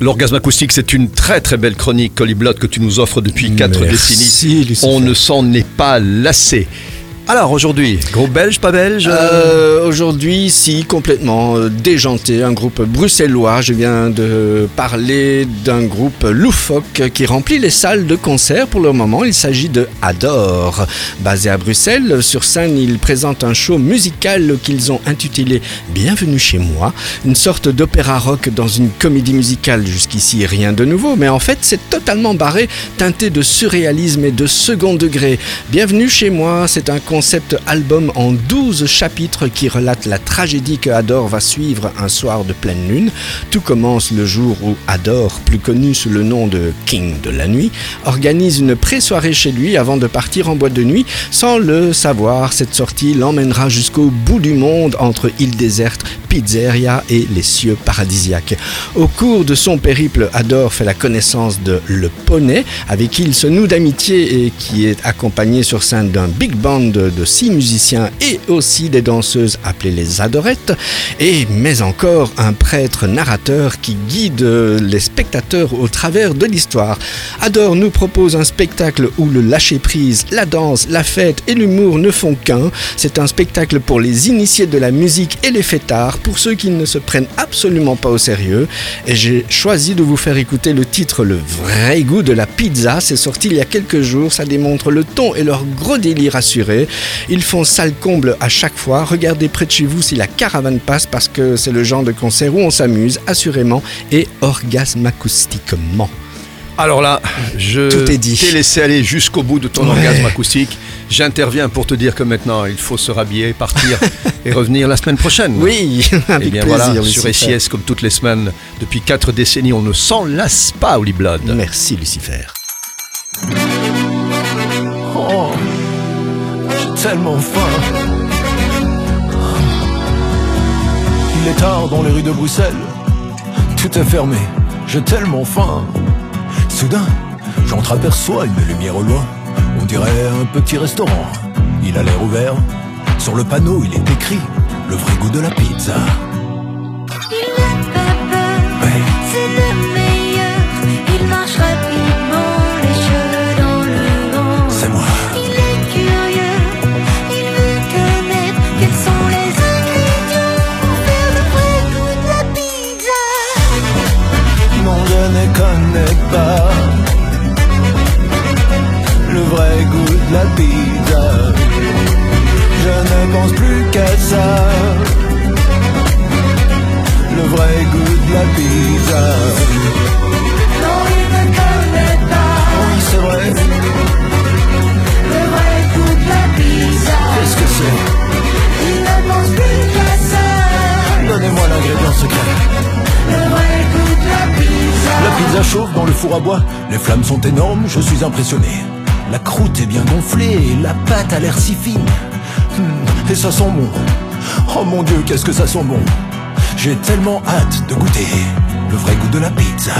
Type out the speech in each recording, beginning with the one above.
L'orgasme acoustique, c'est une très très belle chronique, Coliblot, que tu nous offres depuis quatre décennies. Lucifer. On ne s'en est pas lassé. Alors aujourd'hui, groupe belge, pas belge Euh, Aujourd'hui, si, complètement euh, déjanté, un groupe bruxellois. Je viens de parler d'un groupe loufoque qui remplit les salles de concert pour le moment. Il s'agit de Adore. Basé à Bruxelles, sur scène, ils présentent un show musical qu'ils ont intitulé Bienvenue chez moi. Une sorte d'opéra rock dans une comédie musicale. Jusqu'ici, rien de nouveau, mais en fait, c'est totalement barré, teinté de surréalisme et de second degré. Bienvenue chez moi, c'est un concept album en 12 chapitres qui relate la tragédie que Adore va suivre un soir de pleine lune. Tout commence le jour où Adore, plus connu sous le nom de King de la nuit, organise une pré-soirée chez lui avant de partir en boîte de nuit. Sans le savoir, cette sortie l'emmènera jusqu'au bout du monde entre îles désertes, pizzeria et les cieux paradisiaques. Au cours de son périple, Adore fait la connaissance de Le Poney, avec qui il se noue d'amitié et qui est accompagné sur scène d'un big band de six musiciens et aussi des danseuses appelées les adorettes, et mais encore un prêtre narrateur qui guide les spectateurs au travers de l'histoire. Adore nous propose un spectacle où le lâcher-prise, la danse, la fête et l'humour ne font qu'un. C'est un spectacle pour les initiés de la musique et les fêtards, pour ceux qui ne se prennent absolument pas au sérieux. Et j'ai choisi de vous faire écouter le titre Le vrai goût de la pizza. C'est sorti il y a quelques jours. Ça démontre le ton et leur gros délire assuré. Ils font salle comble à chaque fois. Regardez près de chez vous si la caravane passe parce que c'est le genre de concert où on s'amuse assurément et orgasme acoustiquement. Alors là, je t'ai laissé aller jusqu'au bout de ton Ouais. orgasme acoustique. J'interviens pour te dire que maintenant, il faut se rhabiller, partir et revenir la semaine prochaine. Oui, Eh avec bien plaisir. voilà, sur. SIS, comme toutes les semaines, depuis quatre décennies, on ne s'en lasse pas, Holy Blood. Merci Lucifer. Oh, tellement faim. Il est tard dans les rues de Bruxelles. Tout est fermé, j'ai tellement faim. Soudain, j'entreaperçois une lumière au loin. On dirait un petit restaurant. Il a l'air ouvert. Sur le panneau, il est écrit le vrai goût de la pizza. Il n'a pas peur, Ouais. c'est le meilleur. Il marche les flammes sont énormes, je suis impressionné. La croûte est bien gonflée la pâte a l'air si fine. Hmm, et ça sent bon. Oh mon dieu, qu'est-ce que ça sent bon. J'ai tellement hâte de goûter le vrai goût de la pizza.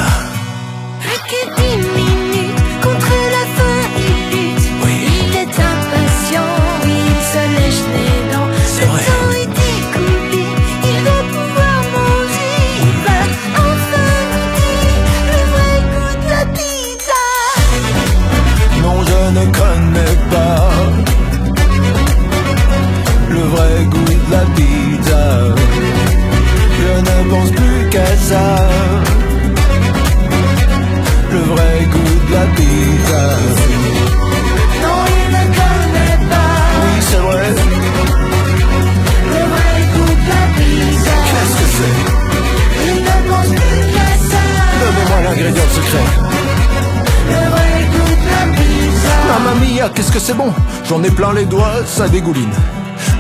Mamma mia, qu'est-ce que c'est bon? J'en ai plein les doigts, ça dégouline.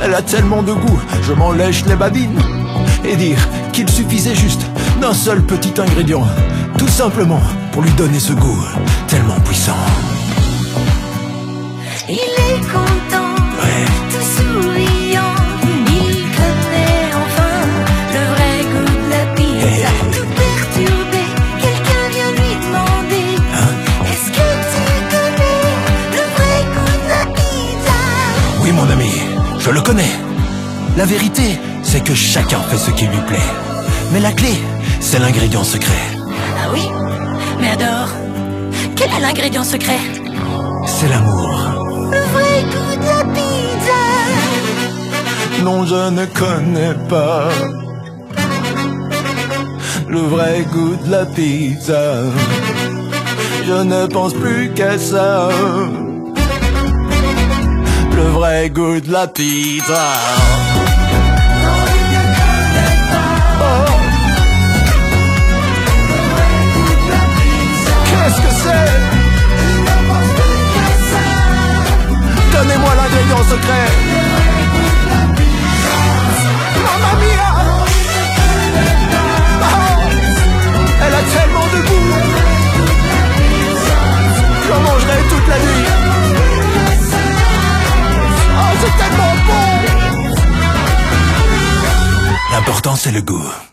Elle a tellement de goût, je m'en lèche les babines. Et dire qu'il suffisait juste d'un seul petit ingrédient, tout simplement pour lui donner ce goût tellement puissant. Il est content, je le connais. La vérité, c'est que chacun fait ce qui lui plaît. Mais la clé, c'est l'ingrédient secret. Ah oui, ingrédient secret? C'est l'amour. Le vrai goût de la pizza. Non, je ne connais pas le vrai goût de la pizza. Je ne pense plus qu'à ça. Le vrai goût de la pizza. Oh. Qu'est-ce que c'est? Donnez-moi l'ingrédient secret. C'est le goût.